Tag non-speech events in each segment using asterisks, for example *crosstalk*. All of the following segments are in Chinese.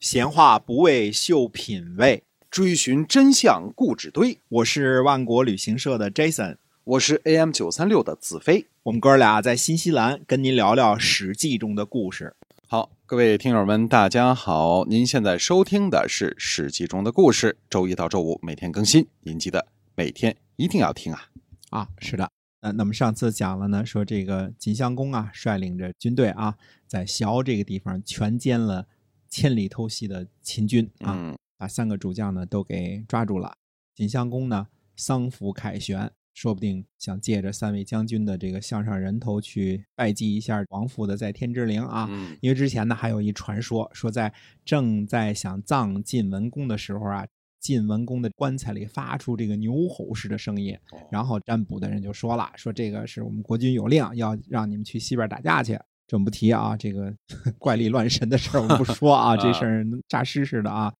闲话不为秀品味，追寻真相固执堆。我是万国旅行社的 Jason，我是 AM 九三六的子飞。我们哥俩在新西兰跟您聊聊《史记》中的故事。好，各位听友们，大家好！您现在收听的是《史记》中的故事，周一到周五每天更新，您记得每天一定要听啊！啊，是的。呃，那么上次讲了呢，说这个晋襄公啊，率领着军队啊，在萧这个地方全歼了千里偷袭的秦军啊，把三个主将呢都给抓住了。晋襄公呢丧服凯旋，说不定想借着三位将军的这个项上人头去拜祭一下王府的在天之灵啊。因为之前呢还有一传说，说在正在想葬晋文公的时候啊。晋文公的棺材里发出这个牛吼似的声音，然后占卜的人就说了：“说这个是我们国君有令，要让你们去西边打架去。”这不提啊，这个 *laughs* 怪力乱神的事儿我们不说啊，这事儿诈尸似的啊。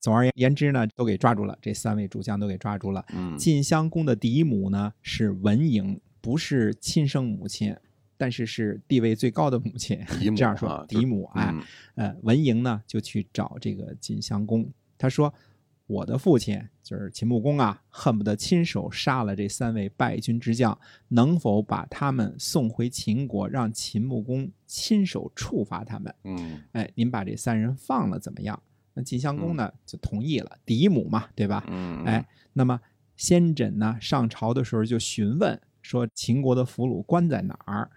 总而言之呢，都给抓住了，这三位主将都给抓住了。晋襄公的嫡母呢是文嬴，不是亲生母亲，但是是地位最高的母亲。这样说，嫡母哎，呃，文嬴呢就去找这个晋襄公，他说。我的父亲就是秦穆公啊，恨不得亲手杀了这三位败军之将，能否把他们送回秦国，让秦穆公亲手处罚他们？嗯，哎，您把这三人放了怎么样？那晋襄公呢就同意了，嫡母嘛，对吧？嗯，哎，那么先轸呢上朝的时候就询问说秦国的俘虏关在哪儿？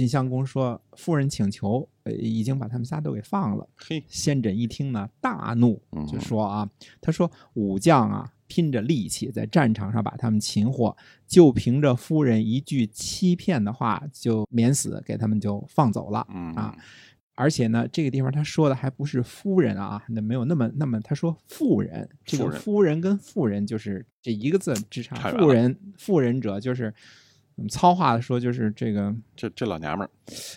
晋襄公说：“夫人请求，呃，已经把他们仨都给放了。”嘿，先轸一听呢，大怒，就说：“啊，他说武将啊，拼着力气在战场上把他们擒获，就凭着夫人一句欺骗的话就免死，给他们就放走了。啊，而且呢，这个地方他说的还不是夫人啊，那没有那么那么，他说妇人，这个夫人跟妇人就是这一个字之差。妇人，妇人者就是。”糙话的说就是这个，这这老娘们儿，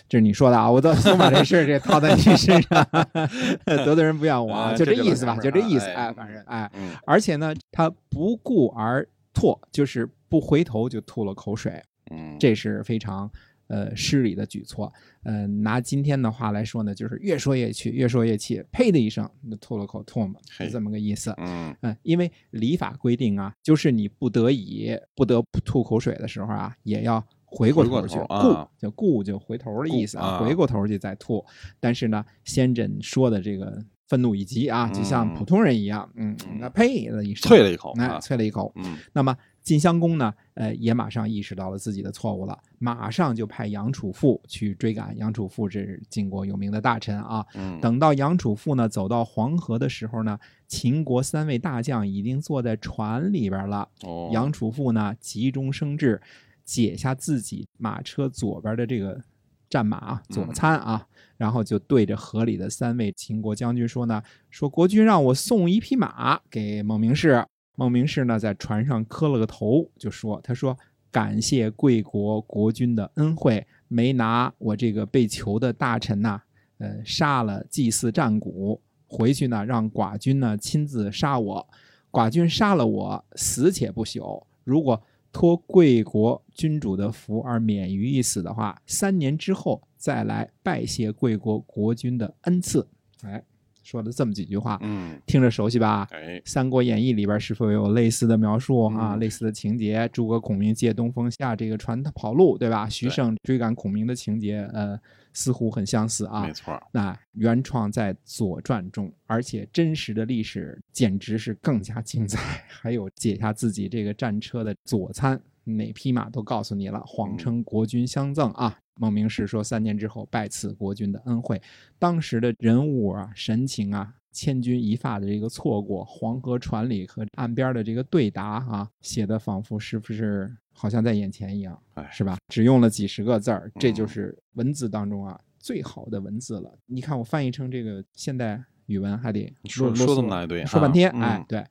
这是你说的啊！我都总把这事儿这套在你身上，*laughs* 得罪人不要我啊，就这意思吧，就这意思。哎，反正哎，而且呢，他不顾而唾，就是不回头就吐了口水。嗯，这是非常。呃，失礼的举措，呃，拿今天的话来说呢，就是越说越气，越说越气，呸的一声，吐了口唾沫，是这么个意思。嗯嗯，因为礼法规定啊，就是你不得已不得不吐口水的时候啊，也要回过头去，顾就顾就回头的意思啊，回过头去再吐。但是呢，先诊说的这个愤怒以及啊，就像普通人一样，嗯，那呸的一声，啐了一口，哎，啐了一口。嗯，那么。晋襄公呢，呃，也马上意识到了自己的错误了，马上就派杨楚富去追赶。杨楚富是晋国有名的大臣啊。等到杨楚富呢走到黄河的时候呢，秦国三位大将已经坐在船里边了。哦杨楚富呢急中生智，解下自己马车左边的这个战马左餐啊，然后就对着河里的三位秦国将军说呢：“说国君让我送一匹马给孟明氏。”孟明氏呢，在船上磕了个头，就说：“他说感谢贵国国君的恩惠，没拿我这个被囚的大臣呐，呃，杀了祭祀战鼓，回去呢，让寡君呢亲自杀我。寡君杀了我，死且不朽。如果托贵国君主的福而免于一死的话，三年之后再来拜谢贵国国君的恩赐。”哎。说的这么几句话，嗯，听着熟悉吧？哎，《三国演义》里边是否有类似的描述啊？类似的情节？诸葛孔明借东风下这个船跑路，对吧？徐盛追赶孔明的情节，呃，似乎很相似啊。没错，那原创在《左传》中，而且真实的历史简直是更加精彩。*laughs* 还有解下自己这个战车的左参，哪匹马都告诉你了，谎称国君相赠啊。孟明氏说：“三年之后拜赐国君的恩惠。”当时的人物啊、神情啊、千钧一发的这个错过，黄河船里和岸边的这个对答啊，写的仿佛是不是好像在眼前一样，是吧？只用了几十个字儿，这就是文字当中啊最好的文字了。你看我翻译成这个现代语文，还得说说这么大一堆，说半天，哎，对。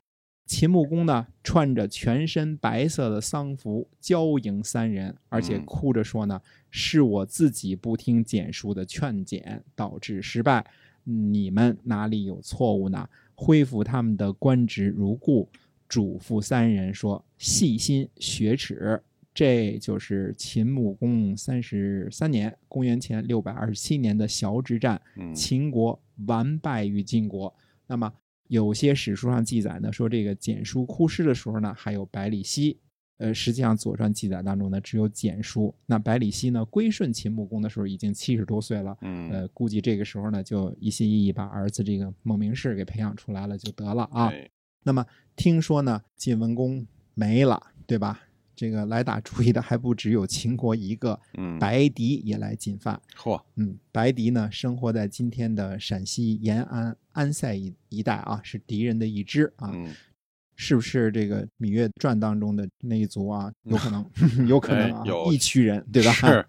秦穆公呢，穿着全身白色的丧服，交迎三人，而且哭着说呢：“是我自己不听简叔的劝谏，导致失败。你们哪里有错误呢？恢复他们的官职如故。”嘱咐三人说：“细心学耻，这就是秦穆公三十三年（公元前六百二十七年）的崤之战，秦国完败于晋国。那么有些史书上记载呢，说这个简书哭尸的时候呢，还有百里奚。呃，实际上《左传》记载当中呢，只有简书。那百里奚呢，归顺秦穆公的时候已经七十多岁了。嗯，呃，估计这个时候呢，就一心一意把儿子这个孟明视给培养出来了就得了啊。那么听说呢，晋文公没了，对吧？这个来打主意的还不只有秦国一个，嗯，白狄也来进犯。嚯，嗯，白狄呢，生活在今天的陕西延安安塞一一带啊，是敌人的一支啊。是不是这个《芈月传》当中的那一族啊？*laughs* 有可能，*laughs* 有可能啊，义渠人对吧？是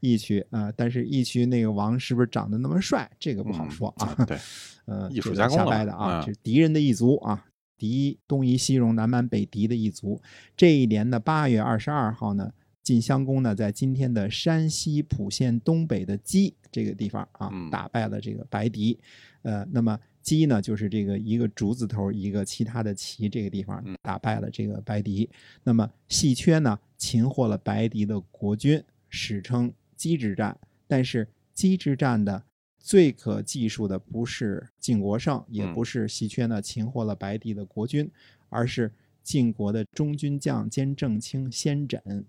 义渠啊，但是义渠那个王是不是长得那么帅？这个不好说啊。对，*laughs* 呃，艺术加工的啊，是敌人的一族啊，敌东夷西戎南蛮北狄的一族。这一年的八月二十二号呢，晋襄公呢在今天的山西蒲县东北的姬这个地方啊，打败了这个白狄。呃，那么。姬呢，就是这个一个竹字头，一个其他的齐，这个地方打败了这个白狄。那么细缺呢，擒获了白狄的国君，史称姬之战。但是姬之战的最可记述的不是晋国胜，也不是稀缺呢擒获了白帝的国君，而是晋国的中军将兼正卿先轸。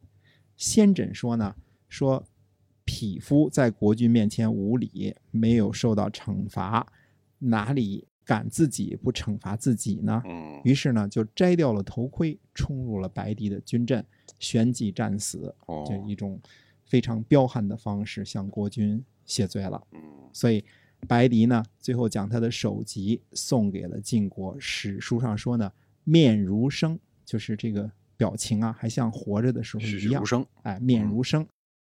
先轸说呢，说匹夫在国君面前无礼，没有受到惩罚。哪里敢自己不惩罚自己呢？于是呢，就摘掉了头盔，冲入了白帝的军阵，旋即战死。这一种非常彪悍的方式向国君谢罪了。所以白狄呢，最后将他的首级送给了晋国。史书上说呢，面如生，就是这个表情啊，还像活着的时候一样。哎，面如生。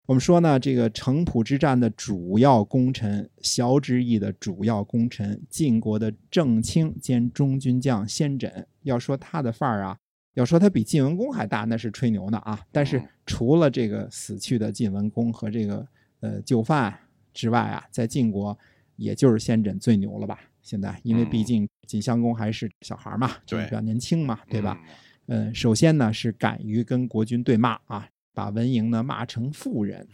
我们说呢，这个城濮之战的主要功臣，萧之役的主要功臣，晋国的正卿兼中军将先轸，要说他的范儿啊，要说他比晋文公还大，那是吹牛呢啊。但是除了这个死去的晋文公和这个呃就范之外啊，在晋国也就是先轸最牛了吧？现在，因为毕竟晋襄公还是小孩嘛，就是比较年轻嘛，对吧？嗯，首先呢是敢于跟国君对骂啊。把文嬴呢骂成妇人，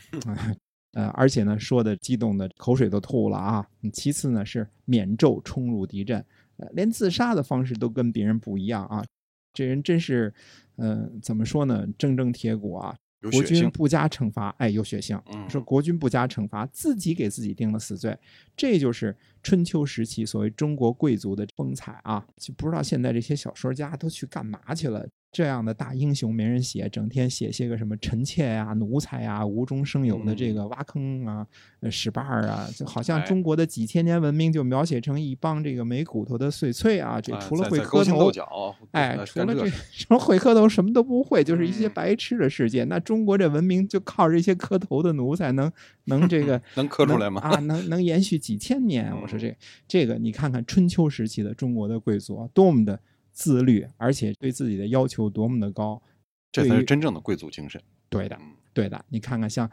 *laughs* 呃，而且呢说的激动的口水都吐了啊。其次呢是免胄冲入敌阵，呃，连自杀的方式都跟别人不一样啊。这人真是，嗯，怎么说呢？铮铮铁骨啊。国君不加惩罚，哎，有血性。说国君不加惩罚，自己给自己定了死罪，这就是春秋时期所谓中国贵族的风采啊。就不知道现在这些小说家都去干嘛去了。这样的大英雄没人写，整天写些个什么臣妾呀、奴才呀、无中生有的这个挖坑啊、使绊儿啊，就好像中国的几千年文明就描写成一帮这个没骨头的碎碎啊，这除了会磕头，哎，除了这什么会磕头什么都不会，就是一些白痴的世界。那中国这文明就靠这些磕头的奴才能能这个 *laughs* 能磕出来吗？啊，能能延续几千年？我说这这个，你看看春秋时期的中国的贵族多么的。自律，而且对自己的要求多么的高，这才是真正的贵族精神。对的，对的。你看看，像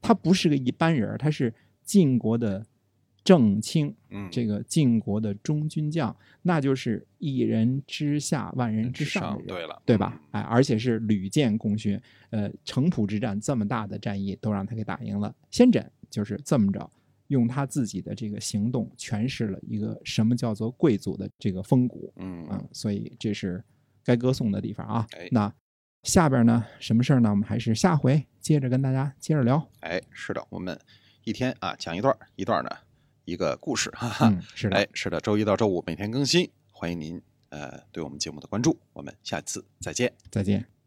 他不是个一般人，他是晋国的正卿，嗯，这个晋国的中军将，那就是一人之下，万人之上的人，对了，对吧？哎，而且是屡建功勋，呃，城濮之战这么大的战役都让他给打赢了。先轸就是这么着。用他自己的这个行动诠释了一个什么叫做贵族的这个风骨，嗯嗯，所以这是该歌颂的地方啊。哎那下边呢，什么事儿呢？我们还是下回接着跟大家接着聊。哎，是的，我们一天啊讲一段一段呢一个故事，哈哈。是的，哎，是的，周一到周五每天更新，欢迎您呃对我们节目的关注，我们下次再见，再见。